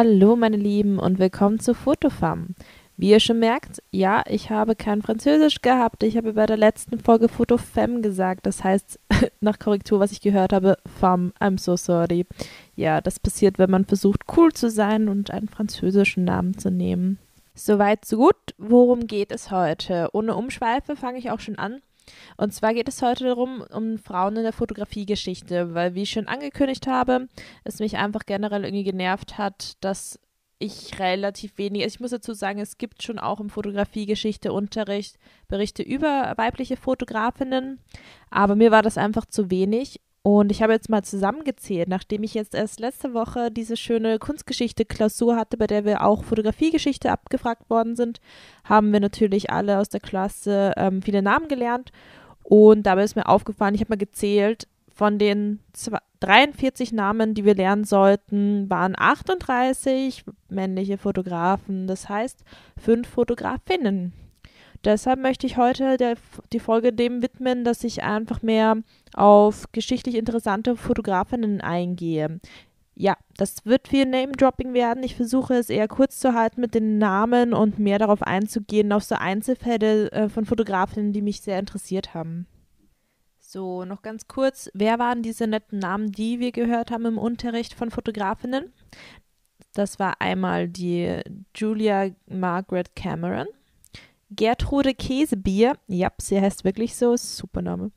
Hallo meine Lieben und willkommen zu Fotofarm. Wie ihr schon merkt, ja, ich habe kein Französisch gehabt. Ich habe bei der letzten Folge Fotofem gesagt. Das heißt, nach Korrektur, was ich gehört habe, Femme, I'm so sorry. Ja, das passiert, wenn man versucht, cool zu sein und einen französischen Namen zu nehmen. Soweit, so gut. Worum geht es heute? Ohne Umschweife fange ich auch schon an. Und zwar geht es heute darum, um Frauen in der Fotografiegeschichte, weil, wie ich schon angekündigt habe, es mich einfach generell irgendwie genervt hat, dass ich relativ wenig, also ich muss dazu sagen, es gibt schon auch im Fotografiegeschichte Unterricht Berichte über weibliche Fotografinnen, aber mir war das einfach zu wenig und ich habe jetzt mal zusammengezählt, nachdem ich jetzt erst letzte Woche diese schöne Kunstgeschichte-Klausur hatte, bei der wir auch Fotografiegeschichte abgefragt worden sind, haben wir natürlich alle aus der Klasse ähm, viele Namen gelernt. Und dabei ist mir aufgefallen, ich habe mal gezählt, von den 43 Namen, die wir lernen sollten, waren 38 männliche Fotografen. Das heißt, fünf Fotografinnen. Deshalb möchte ich heute der, die Folge dem widmen, dass ich einfach mehr auf geschichtlich interessante Fotografinnen eingehe. Ja, das wird viel Name-Dropping werden. Ich versuche es eher kurz zu halten mit den Namen und mehr darauf einzugehen, auf so Einzelfälle äh, von Fotografinnen, die mich sehr interessiert haben. So, noch ganz kurz, wer waren diese netten Namen, die wir gehört haben im Unterricht von Fotografinnen? Das war einmal die Julia Margaret Cameron, Gertrude Käsebier, ja, sie heißt wirklich so, super Name.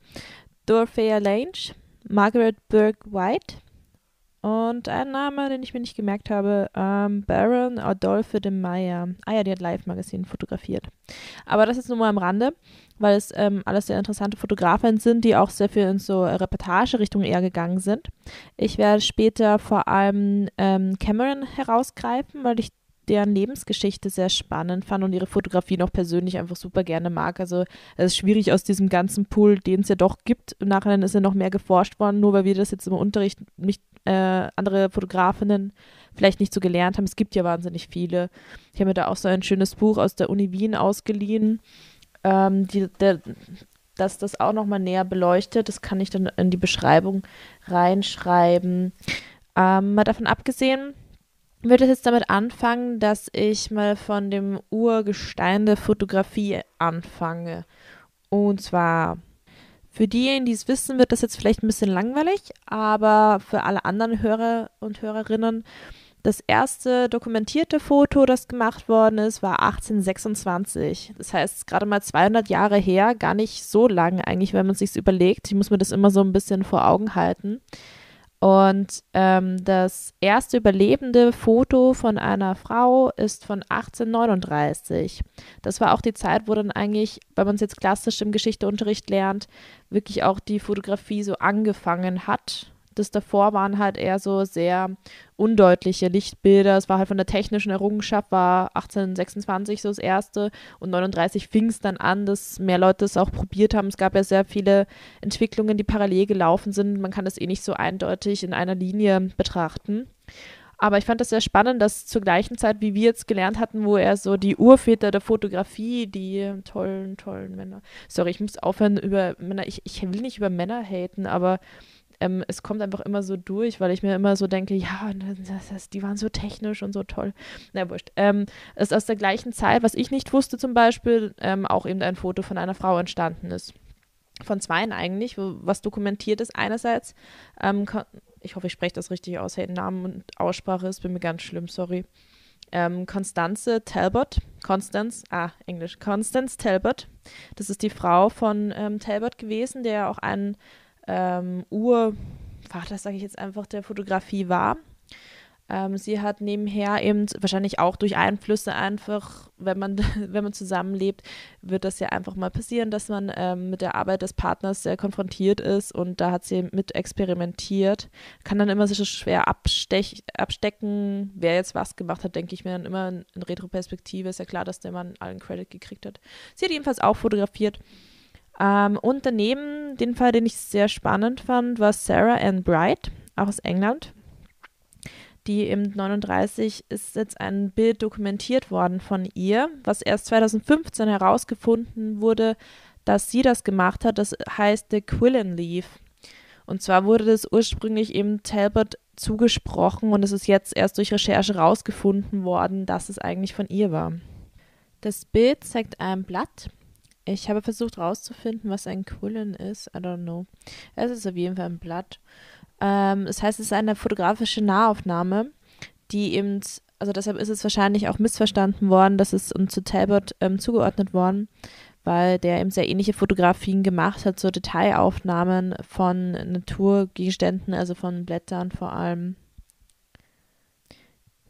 Dorothea Lange, Margaret Burke White und ein Name, den ich mir nicht gemerkt habe, ähm, Baron Adolphe de Meyer. Ah ja, die hat Live-Magazin fotografiert. Aber das ist nur mal am Rande, weil es ähm, alles sehr interessante Fotografen sind, die auch sehr viel in so Reportage-Richtung eher gegangen sind. Ich werde später vor allem ähm, Cameron herausgreifen, weil ich deren Lebensgeschichte sehr spannend fand und ihre Fotografie noch persönlich einfach super gerne mag. Also es ist schwierig aus diesem ganzen Pool, den es ja doch gibt. Im Nachhinein ist ja noch mehr geforscht worden, nur weil wir das jetzt im Unterricht nicht äh, andere Fotografinnen vielleicht nicht so gelernt haben. Es gibt ja wahnsinnig viele. Ich habe mir da auch so ein schönes Buch aus der Uni Wien ausgeliehen, ähm, die, der, das das auch nochmal näher beleuchtet. Das kann ich dann in die Beschreibung reinschreiben. Ähm, mal davon abgesehen, würde jetzt damit anfangen, dass ich mal von dem Urgestein der Fotografie anfange. Und zwar für diejenigen, die es wissen, wird das jetzt vielleicht ein bisschen langweilig, aber für alle anderen Hörer und Hörerinnen, das erste dokumentierte Foto, das gemacht worden ist, war 1826. Das heißt, gerade mal 200 Jahre her, gar nicht so lang eigentlich, wenn man es sich überlegt. Ich muss mir das immer so ein bisschen vor Augen halten. Und ähm, das erste überlebende Foto von einer Frau ist von 1839. Das war auch die Zeit, wo dann eigentlich, wenn man es jetzt klassisch im Geschichteunterricht lernt, wirklich auch die Fotografie so angefangen hat das davor waren halt eher so sehr undeutliche Lichtbilder. Es war halt von der technischen Errungenschaft, war 1826 so das erste und 39 fing es dann an, dass mehr Leute es auch probiert haben. Es gab ja sehr viele Entwicklungen, die parallel gelaufen sind. Man kann das eh nicht so eindeutig in einer Linie betrachten. Aber ich fand das sehr spannend, dass zur gleichen Zeit, wie wir jetzt gelernt hatten, wo er so die Urväter der Fotografie, die tollen, tollen Männer. Sorry, ich muss aufhören über Männer. Ich, ich will nicht über Männer haten, aber ähm, es kommt einfach immer so durch, weil ich mir immer so denke, ja, das, das, die waren so technisch und so toll. Na, wurscht. Ähm, ist aus der gleichen Zeit, was ich nicht wusste zum Beispiel, ähm, auch eben ein Foto von einer Frau entstanden ist. Von zweien eigentlich, was dokumentiert ist. Einerseits, ähm, ich hoffe, ich spreche das richtig aus, hey, Namen und Aussprache ist bei mir ganz schlimm, sorry. Ähm, Constanze Talbot, Constance, ah, Englisch, Constance Talbot. Das ist die Frau von ähm, Talbot gewesen, der auch einen ähm, Urvater, sage ich jetzt einfach, der Fotografie war. Ähm, sie hat nebenher eben wahrscheinlich auch durch Einflüsse einfach, wenn man, wenn man zusammenlebt, wird das ja einfach mal passieren, dass man ähm, mit der Arbeit des Partners sehr konfrontiert ist und da hat sie mit experimentiert. Kann dann immer so schwer abstech, abstecken, wer jetzt was gemacht hat, denke ich mir dann immer in, in Retroperspektive. Ist ja klar, dass der Mann allen Credit gekriegt hat. Sie hat jedenfalls auch fotografiert ähm, und daneben, den Fall, den ich sehr spannend fand, war Sarah Ann Bright, auch aus England. Die im 39 ist jetzt ein Bild dokumentiert worden von ihr, was erst 2015 herausgefunden wurde, dass sie das gemacht hat. Das heißt The Quillen Leaf. Und zwar wurde das ursprünglich eben Talbot zugesprochen und es ist jetzt erst durch Recherche rausgefunden worden, dass es eigentlich von ihr war. Das Bild zeigt ein Blatt. Ich habe versucht herauszufinden, was ein Quillen ist. I don't know. Es ist auf jeden Fall ein Blatt. Ähm, das heißt, es ist eine fotografische Nahaufnahme, die eben, also deshalb ist es wahrscheinlich auch missverstanden worden, dass es um zu Talbot ähm, zugeordnet worden, weil der eben sehr ähnliche Fotografien gemacht hat, so Detailaufnahmen von Naturgegenständen, also von Blättern vor allem.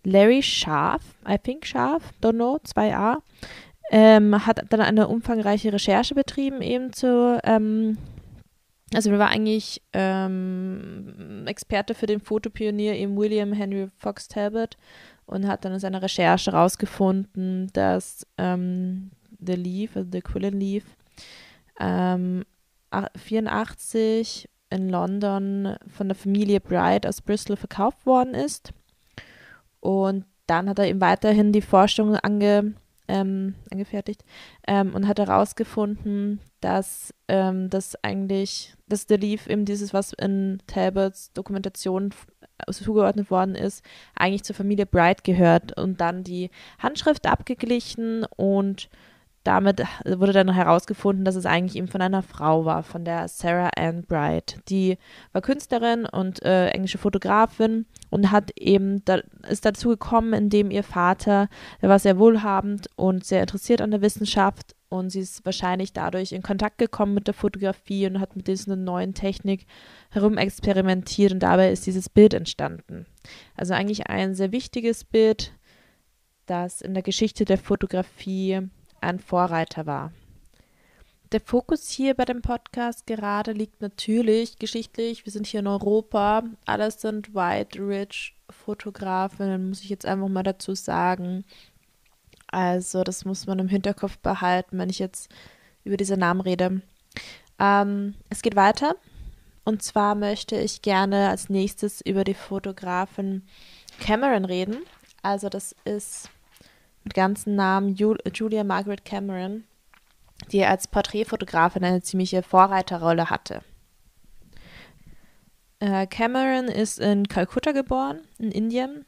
Larry Scharf, I think Scharf, don't know, 2a, ähm, hat dann eine umfangreiche Recherche betrieben eben zu, ähm, also er war eigentlich ähm, Experte für den Fotopionier eben William Henry Fox Talbot und hat dann in seiner Recherche herausgefunden, dass ähm, The Leaf, also The Quillen Leaf, ähm, 84 in London von der Familie Bright aus Bristol verkauft worden ist. Und dann hat er eben weiterhin die Forschung ange, ähm, angefertigt ähm, und hat herausgefunden, dass ähm, das eigentlich, dass The Leaf eben dieses, was in Talbots Dokumentation zugeordnet worden ist, eigentlich zur Familie Bright gehört und dann die Handschrift abgeglichen und damit wurde dann herausgefunden, dass es eigentlich eben von einer Frau war, von der Sarah Ann Bright. Die war Künstlerin und äh, englische Fotografin und hat eben da, ist dazu gekommen, indem ihr Vater, der war sehr wohlhabend und sehr interessiert an der Wissenschaft und sie ist wahrscheinlich dadurch in Kontakt gekommen mit der Fotografie und hat mit dieser neuen Technik herumexperimentiert und dabei ist dieses Bild entstanden. Also eigentlich ein sehr wichtiges Bild, das in der Geschichte der Fotografie ein Vorreiter war. Der Fokus hier bei dem Podcast gerade liegt natürlich geschichtlich. Wir sind hier in Europa. Alles sind white, rich Fotografen, muss ich jetzt einfach mal dazu sagen. Also, das muss man im Hinterkopf behalten, wenn ich jetzt über diese Namen rede. Ähm, es geht weiter. Und zwar möchte ich gerne als nächstes über die Fotografin Cameron reden. Also, das ist mit ganzen Namen Julia Margaret Cameron, die als Porträtfotografin eine ziemliche Vorreiterrolle hatte. Äh, Cameron ist in Kalkutta geboren, in Indien.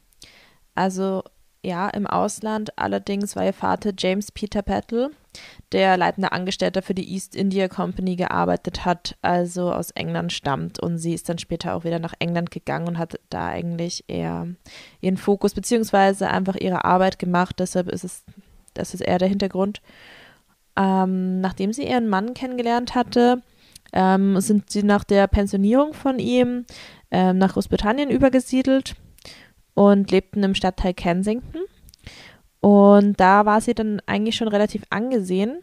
Also ja, im Ausland. Allerdings war ihr Vater James Peter Petal, der leitende Angestellter für die East India Company gearbeitet hat, also aus England stammt. Und sie ist dann später auch wieder nach England gegangen und hat da eigentlich eher ihren Fokus beziehungsweise einfach ihre Arbeit gemacht. Deshalb ist es, das ist eher der Hintergrund. Ähm, nachdem sie ihren Mann kennengelernt hatte, ähm, sind sie nach der Pensionierung von ihm ähm, nach Großbritannien übergesiedelt und lebten im Stadtteil Kensington. Und da war sie dann eigentlich schon relativ angesehen.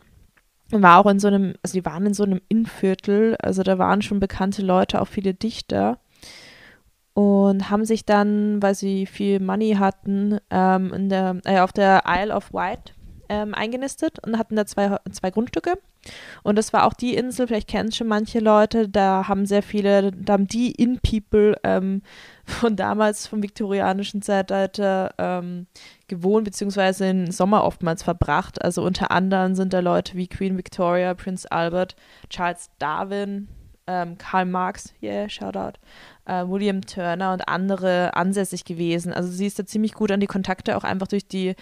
War auch in so einem, also die waren in so einem Innenviertel, also da waren schon bekannte Leute, auch viele Dichter. Und haben sich dann, weil sie viel Money hatten, ähm, in der, äh, auf der Isle of Wight ähm, eingenistet und hatten da zwei, zwei Grundstücke. Und das war auch die Insel, vielleicht kennen schon manche Leute, da haben sehr viele, da haben die In-People ähm, von damals, vom viktorianischen Zeitalter ähm, gewohnt, beziehungsweise den Sommer oftmals verbracht. Also unter anderem sind da Leute wie Queen Victoria, Prince Albert, Charles Darwin, ähm, Karl Marx, yeah, shout out, äh, William Turner und andere ansässig gewesen. Also sie ist da ziemlich gut an die Kontakte auch einfach durch die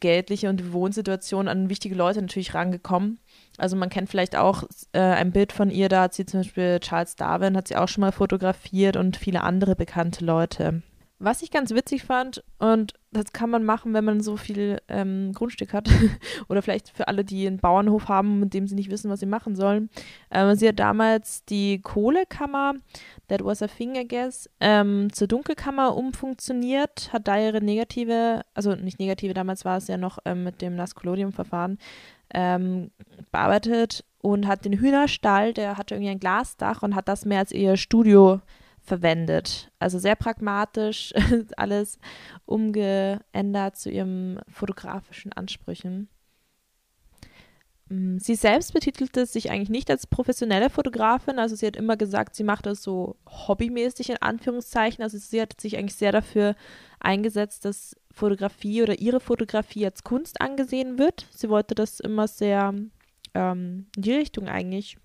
geldliche und Wohnsituation an wichtige Leute natürlich rangekommen. Also man kennt vielleicht auch äh, ein Bild von ihr, da hat sie zum Beispiel Charles Darwin, hat sie auch schon mal fotografiert und viele andere bekannte Leute. Was ich ganz witzig fand, und das kann man machen, wenn man so viel ähm, Grundstück hat, oder vielleicht für alle, die einen Bauernhof haben, mit dem sie nicht wissen, was sie machen sollen. Ähm, sie hat damals die Kohlekammer, that was a thing, I guess, ähm, zur Dunkelkammer umfunktioniert, hat da ihre negative, also nicht negative, damals war es ja noch ähm, mit dem Nascolodium-Verfahren, ähm, bearbeitet und hat den Hühnerstall, der hatte irgendwie ein Glasdach und hat das mehr als ihr Studio verwendet. Also sehr pragmatisch, alles umgeändert zu ihren fotografischen Ansprüchen. Mm, sie selbst betitelte sich eigentlich nicht als professionelle Fotografin, also sie hat immer gesagt, sie macht das so hobbymäßig in Anführungszeichen. Also sie hat sich eigentlich sehr dafür eingesetzt, dass Fotografie oder ihre Fotografie als Kunst angesehen wird. Sie wollte das immer sehr ähm, in die Richtung eigentlich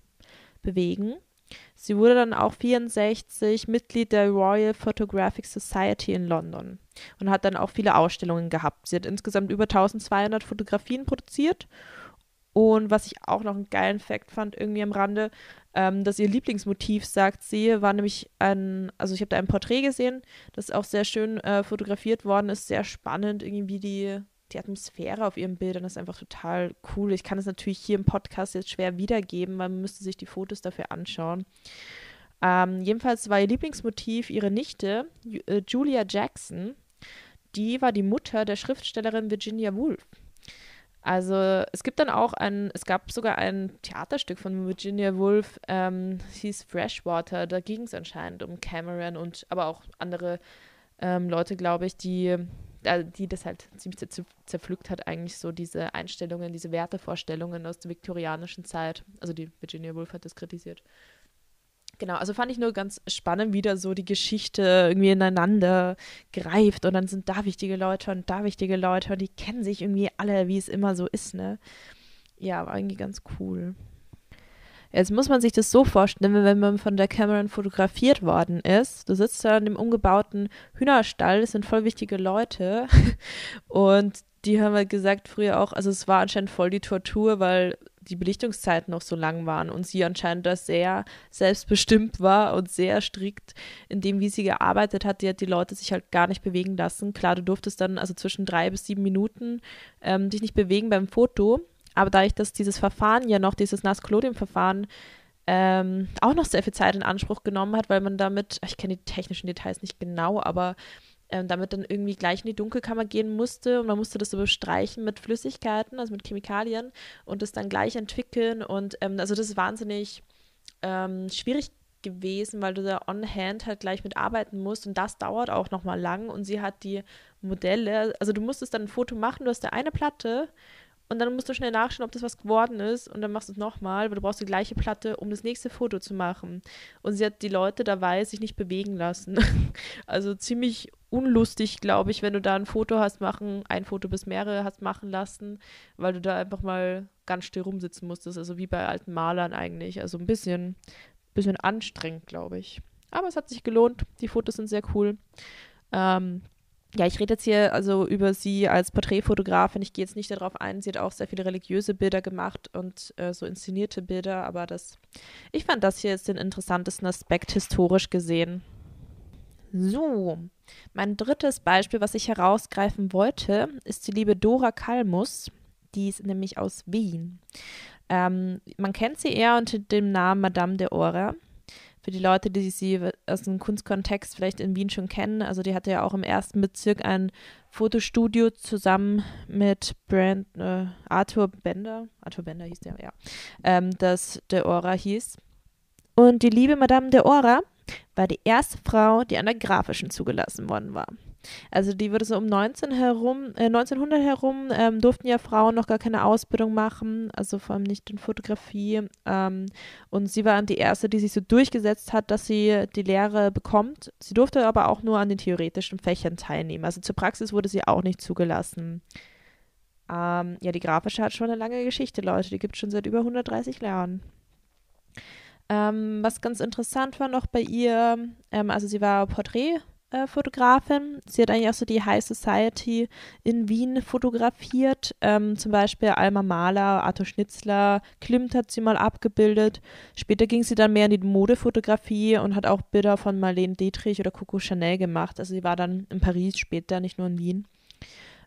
bewegen. Sie wurde dann auch 64 Mitglied der Royal Photographic Society in London und hat dann auch viele Ausstellungen gehabt. Sie hat insgesamt über 1200 Fotografien produziert und was ich auch noch einen geilen Fact fand, irgendwie am Rande, ähm, dass ihr Lieblingsmotiv, sagt sie, war nämlich ein, also ich habe da ein Porträt gesehen, das auch sehr schön äh, fotografiert worden ist, sehr spannend, irgendwie die, die Atmosphäre auf ihren Bildern ist einfach total cool. Ich kann es natürlich hier im Podcast jetzt schwer wiedergeben, weil man müsste sich die Fotos dafür anschauen. Ähm, jedenfalls war ihr Lieblingsmotiv ihre Nichte, äh, Julia Jackson. Die war die Mutter der Schriftstellerin Virginia Woolf. Also es gibt dann auch ein, es gab sogar ein Theaterstück von Virginia Woolf, ähm, hieß Freshwater, da ging es anscheinend um Cameron und aber auch andere ähm, Leute, glaube ich, die, äh, die das halt ziemlich zerpflückt hat, eigentlich so diese Einstellungen, diese Wertevorstellungen aus der viktorianischen Zeit. Also die Virginia Woolf hat das kritisiert. Genau, also fand ich nur ganz spannend, wie da so die Geschichte irgendwie ineinander greift und dann sind da wichtige Leute und da wichtige Leute und die kennen sich irgendwie alle, wie es immer so ist, ne? Ja, war irgendwie ganz cool. Jetzt muss man sich das so vorstellen, wenn man von der Cameron fotografiert worden ist. Du sitzt da in dem umgebauten Hühnerstall, das sind voll wichtige Leute und die haben halt gesagt früher auch, also es war anscheinend voll die Tortur, weil die Belichtungszeiten noch so lang waren und sie anscheinend da sehr selbstbestimmt war und sehr strikt in dem, wie sie gearbeitet hat. Die hat die Leute sich halt gar nicht bewegen lassen. Klar, du durftest dann also zwischen drei bis sieben Minuten ähm, dich nicht bewegen beim Foto. Aber dadurch, dass dieses Verfahren ja noch, dieses Naskolodium-Verfahren, ähm, auch noch sehr viel Zeit in Anspruch genommen hat, weil man damit, ich kenne die technischen Details nicht genau, aber ähm, damit dann irgendwie gleich in die Dunkelkammer gehen musste. Und man musste das so bestreichen mit Flüssigkeiten, also mit Chemikalien und das dann gleich entwickeln. Und ähm, also das ist wahnsinnig ähm, schwierig gewesen, weil du da on-hand halt gleich mit arbeiten musst. Und das dauert auch nochmal lang. Und sie hat die Modelle, also du musstest dann ein Foto machen, du hast da eine Platte und dann musst du schnell nachschauen, ob das was geworden ist und dann machst du es nochmal, weil du brauchst die gleiche Platte, um das nächste Foto zu machen. Und sie hat die Leute dabei sich nicht bewegen lassen. also ziemlich unlustig, glaube ich, wenn du da ein Foto hast machen, ein Foto bis mehrere hast machen lassen, weil du da einfach mal ganz still rumsitzen musstest. Also wie bei alten Malern eigentlich. Also ein bisschen, bisschen anstrengend, glaube ich. Aber es hat sich gelohnt. Die Fotos sind sehr cool. Ähm, ja, ich rede jetzt hier also über sie als Porträtfotografin. Ich gehe jetzt nicht darauf ein. Sie hat auch sehr viele religiöse Bilder gemacht und äh, so inszenierte Bilder, aber das, ich fand das hier jetzt den interessantesten Aspekt historisch gesehen. So, mein drittes Beispiel, was ich herausgreifen wollte, ist die liebe Dora Kalmus. Die ist nämlich aus Wien. Ähm, man kennt sie eher unter dem Namen Madame de Ora für die Leute, die sie aus dem Kunstkontext vielleicht in Wien schon kennen, also die hatte ja auch im ersten Bezirk ein Fotostudio zusammen mit Brand äh, Arthur Bender, Arthur Bender hieß der, ja, ähm, das De Ora hieß. Und die liebe Madame De Ora war die erste Frau, die an der Grafischen zugelassen worden war. Also die wurde so um 19 herum, äh, 1900 herum ähm, durften ja Frauen noch gar keine Ausbildung machen, also vor allem nicht in Fotografie. Ähm, und sie war die erste, die sich so durchgesetzt hat, dass sie die Lehre bekommt. Sie durfte aber auch nur an den theoretischen Fächern teilnehmen. Also zur Praxis wurde sie auch nicht zugelassen. Ähm, ja, die Grafische hat schon eine lange Geschichte, Leute. Die gibt es schon seit über 130 Jahren. Ähm, was ganz interessant war noch bei ihr, ähm, also sie war Porträt äh, Fotografin. Sie hat eigentlich auch so die High Society in Wien fotografiert. Ähm, zum Beispiel Alma Mahler, Arthur Schnitzler, Klimt hat sie mal abgebildet. Später ging sie dann mehr in die Modefotografie und hat auch Bilder von Marlene Dietrich oder Coco Chanel gemacht. Also sie war dann in Paris später, nicht nur in Wien.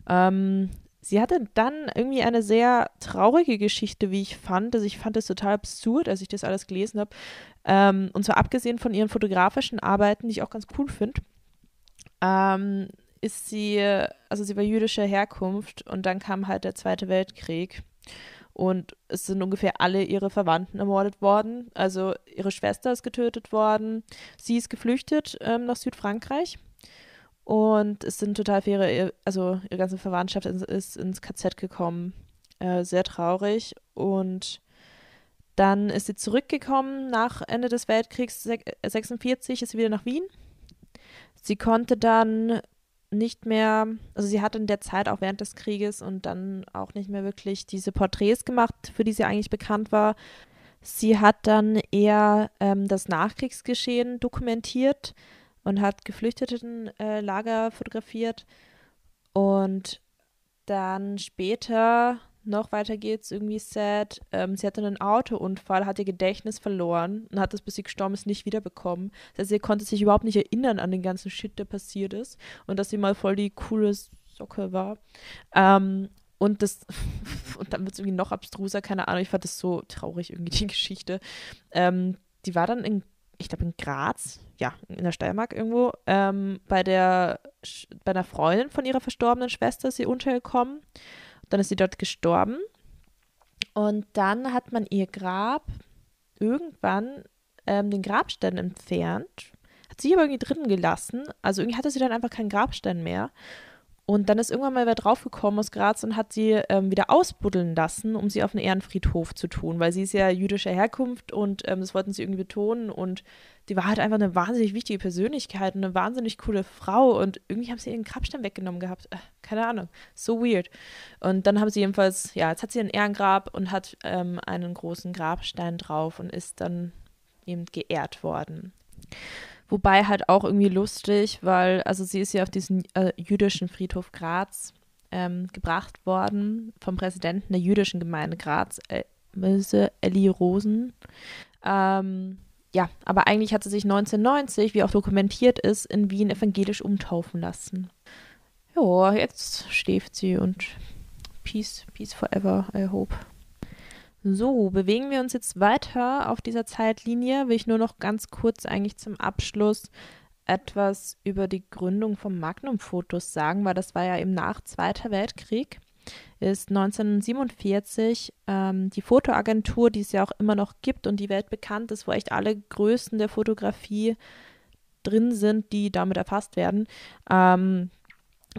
Ähm, Sie hatte dann irgendwie eine sehr traurige Geschichte, wie ich fand. Also ich fand es total absurd, als ich das alles gelesen habe. Ähm, und zwar abgesehen von ihren fotografischen Arbeiten, die ich auch ganz cool finde ähm, ist sie, also sie war jüdischer Herkunft und dann kam halt der Zweite Weltkrieg. Und es sind ungefähr alle ihre Verwandten ermordet worden. Also ihre Schwester ist getötet worden. Sie ist geflüchtet ähm, nach Südfrankreich. Und es sind total viele, also ihre ganze Verwandtschaft ist, ins KZ gekommen. Äh, sehr traurig. Und dann ist sie zurückgekommen nach Ende des Weltkriegs 46, ist sie wieder nach Wien Sie konnte dann nicht mehr, also sie hat in der Zeit auch während des Krieges und dann auch nicht mehr wirklich diese Porträts gemacht, für die sie eigentlich bekannt war. Sie hat dann eher ähm, das Nachkriegsgeschehen dokumentiert und hat Geflüchtetenlager äh, fotografiert. Und dann später noch weiter geht's irgendwie sad. Ähm, sie hatte einen Autounfall, hat ihr Gedächtnis verloren und hat das, bis sie gestorben ist, nicht wiederbekommen. Das heißt, sie konnte sich überhaupt nicht erinnern an den ganzen Shit, der passiert ist und dass sie mal voll die coole Socke war. Ähm, und das, und dann wird es irgendwie noch abstruser, keine Ahnung, ich fand das so traurig, irgendwie die Geschichte. Ähm, die war dann in, ich glaube in Graz, ja, in der Steiermark irgendwo, ähm, bei der, bei einer Freundin von ihrer verstorbenen Schwester ist sie untergekommen. Dann ist sie dort gestorben. Und dann hat man ihr Grab irgendwann ähm, den Grabstein entfernt, hat sie aber irgendwie drinnen gelassen. Also irgendwie hatte sie dann einfach keinen Grabstein mehr. Und dann ist irgendwann mal wer draufgekommen aus Graz und hat sie ähm, wieder ausbuddeln lassen, um sie auf einen Ehrenfriedhof zu tun, weil sie ist ja jüdischer Herkunft und ähm, das wollten sie irgendwie betonen. Und die war halt einfach eine wahnsinnig wichtige Persönlichkeit und eine wahnsinnig coole Frau. Und irgendwie haben sie ihren Grabstein weggenommen gehabt. Äh, keine Ahnung. So weird. Und dann haben sie jedenfalls, ja, jetzt hat sie ein Ehrengrab und hat ähm, einen großen Grabstein drauf und ist dann eben geehrt worden. Wobei halt auch irgendwie lustig, weil, also sie ist ja auf diesen äh, jüdischen Friedhof Graz ähm, gebracht worden vom Präsidenten der jüdischen Gemeinde Graz, äh, Elli Rosen. Ähm, ja, aber eigentlich hat sie sich 1990, wie auch dokumentiert ist, in Wien evangelisch umtaufen lassen. Ja, jetzt schläft sie und peace, peace forever, I hope. So, bewegen wir uns jetzt weiter auf dieser Zeitlinie. Will ich nur noch ganz kurz eigentlich zum Abschluss etwas über die Gründung von Magnum Fotos sagen, weil das war ja eben nach Zweiter Weltkrieg. Ist 1947 ähm, die Fotoagentur, die es ja auch immer noch gibt und die weltbekannt ist, wo echt alle Größen der Fotografie drin sind, die damit erfasst werden. Ähm,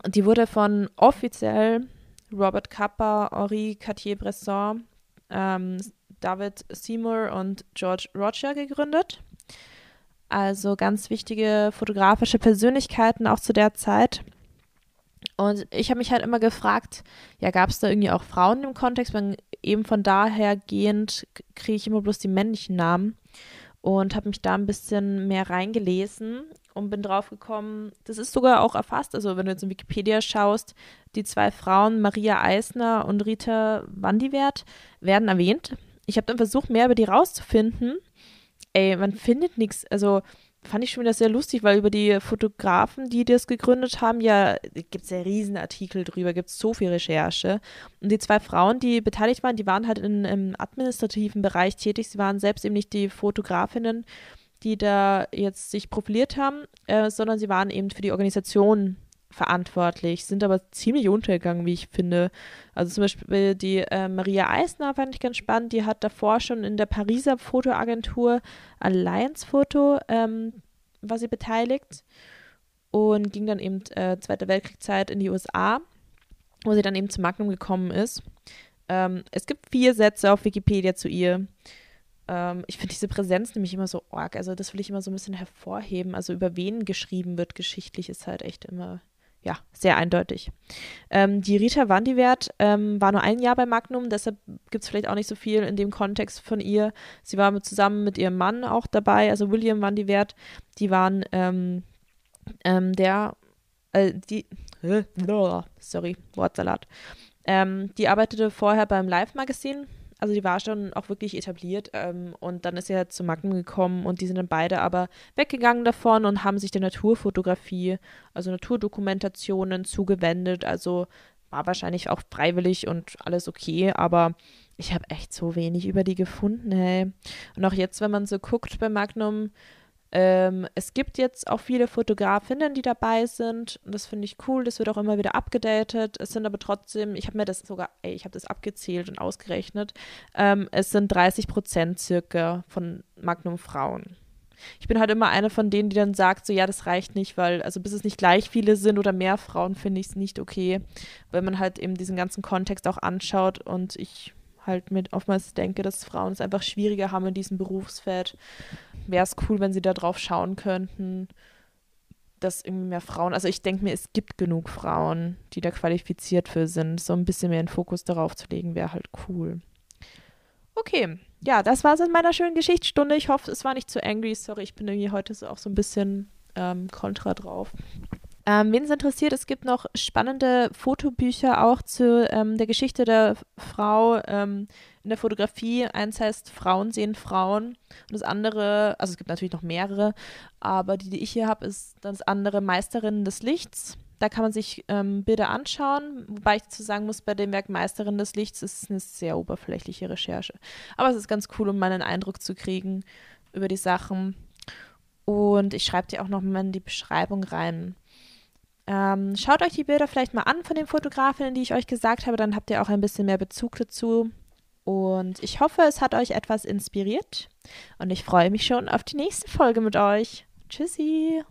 die wurde von offiziell Robert Capa, Henri Cartier-Bresson ähm, David Seymour und George Roger gegründet. Also ganz wichtige fotografische Persönlichkeiten auch zu der Zeit. Und ich habe mich halt immer gefragt, ja, gab es da irgendwie auch Frauen im Kontext? Man, eben von daher gehend kriege ich immer bloß die männlichen Namen und habe mich da ein bisschen mehr reingelesen und bin drauf gekommen, das ist sogar auch erfasst, also wenn du jetzt in Wikipedia schaust, die zwei Frauen, Maria Eisner und Rita Wandiwert, werden erwähnt. Ich habe dann versucht, mehr über die rauszufinden. Ey, man findet nichts. Also fand ich schon wieder sehr lustig, weil über die Fotografen, die das gegründet haben, ja, gibt es ja Riesenartikel drüber, gibt es so viel Recherche. Und die zwei Frauen, die beteiligt waren, die waren halt in, im administrativen Bereich tätig. Sie waren selbst eben nicht die Fotografinnen, die da jetzt sich profiliert haben, äh, sondern sie waren eben für die Organisation verantwortlich, sind aber ziemlich untergegangen, wie ich finde. Also zum Beispiel die äh, Maria Eisner fand ich ganz spannend, die hat davor schon in der Pariser Fotoagentur Alliance Photo ähm, war sie beteiligt und ging dann eben äh, Zweite Weltkriegszeit in die USA, wo sie dann eben zu Magnum gekommen ist. Ähm, es gibt vier Sätze auf Wikipedia zu ihr. Ähm, ich finde diese Präsenz nämlich immer so arg. Also das will ich immer so ein bisschen hervorheben. Also über wen geschrieben wird geschichtlich ist halt echt immer ja, sehr eindeutig. Ähm, die Rita Wandiwert ähm, war nur ein Jahr bei Magnum, deshalb gibt es vielleicht auch nicht so viel in dem Kontext von ihr. Sie war mit, zusammen mit ihrem Mann auch dabei, also William Wandiwert. Die waren ähm, ähm der, äh, die, sorry, Wortsalat. Ähm, die arbeitete vorher beim Live-Magazin also die war schon auch wirklich etabliert ähm, und dann ist halt zu Magnum gekommen und die sind dann beide aber weggegangen davon und haben sich der Naturfotografie, also Naturdokumentationen zugewendet. Also war wahrscheinlich auch freiwillig und alles okay, aber ich habe echt so wenig über die gefunden, hey. Und auch jetzt, wenn man so guckt bei Magnum, ähm, es gibt jetzt auch viele Fotografinnen, die dabei sind. Und das finde ich cool. Das wird auch immer wieder abgedatet. Es sind aber trotzdem, ich habe mir das sogar, ey, ich habe das abgezählt und ausgerechnet. Ähm, es sind 30 Prozent circa von Magnum Frauen. Ich bin halt immer eine von denen, die dann sagt, so ja, das reicht nicht, weil, also bis es nicht gleich viele sind oder mehr Frauen, finde ich es nicht okay, weil man halt eben diesen ganzen Kontext auch anschaut und ich halt mit oftmals denke, dass Frauen es einfach schwieriger haben in diesem Berufsfeld. Wäre es cool, wenn sie da drauf schauen könnten, dass irgendwie mehr Frauen, also ich denke mir, es gibt genug Frauen, die da qualifiziert für sind. So ein bisschen mehr den Fokus darauf zu legen, wäre halt cool. Okay, ja, das war es in meiner schönen Geschichtsstunde. Ich hoffe, es war nicht zu angry. Sorry, ich bin irgendwie heute so auch so ein bisschen ähm, kontra drauf. Ähm, Wen es interessiert, es gibt noch spannende Fotobücher auch zu ähm, der Geschichte der Frau ähm, in der Fotografie. Eins heißt Frauen sehen Frauen und das andere, also es gibt natürlich noch mehrere, aber die, die ich hier habe, ist das andere Meisterinnen des Lichts. Da kann man sich ähm, Bilder anschauen, wobei ich dazu sagen muss, bei dem Werk Meisterin des Lichts ist es eine sehr oberflächliche Recherche. Aber es ist ganz cool, um mal einen Eindruck zu kriegen über die Sachen. Und ich schreibe dir auch noch mal in die Beschreibung rein. Ähm, schaut euch die Bilder vielleicht mal an von den Fotografinnen, die ich euch gesagt habe, dann habt ihr auch ein bisschen mehr Bezug dazu. Und ich hoffe, es hat euch etwas inspiriert. Und ich freue mich schon auf die nächste Folge mit euch. Tschüssi.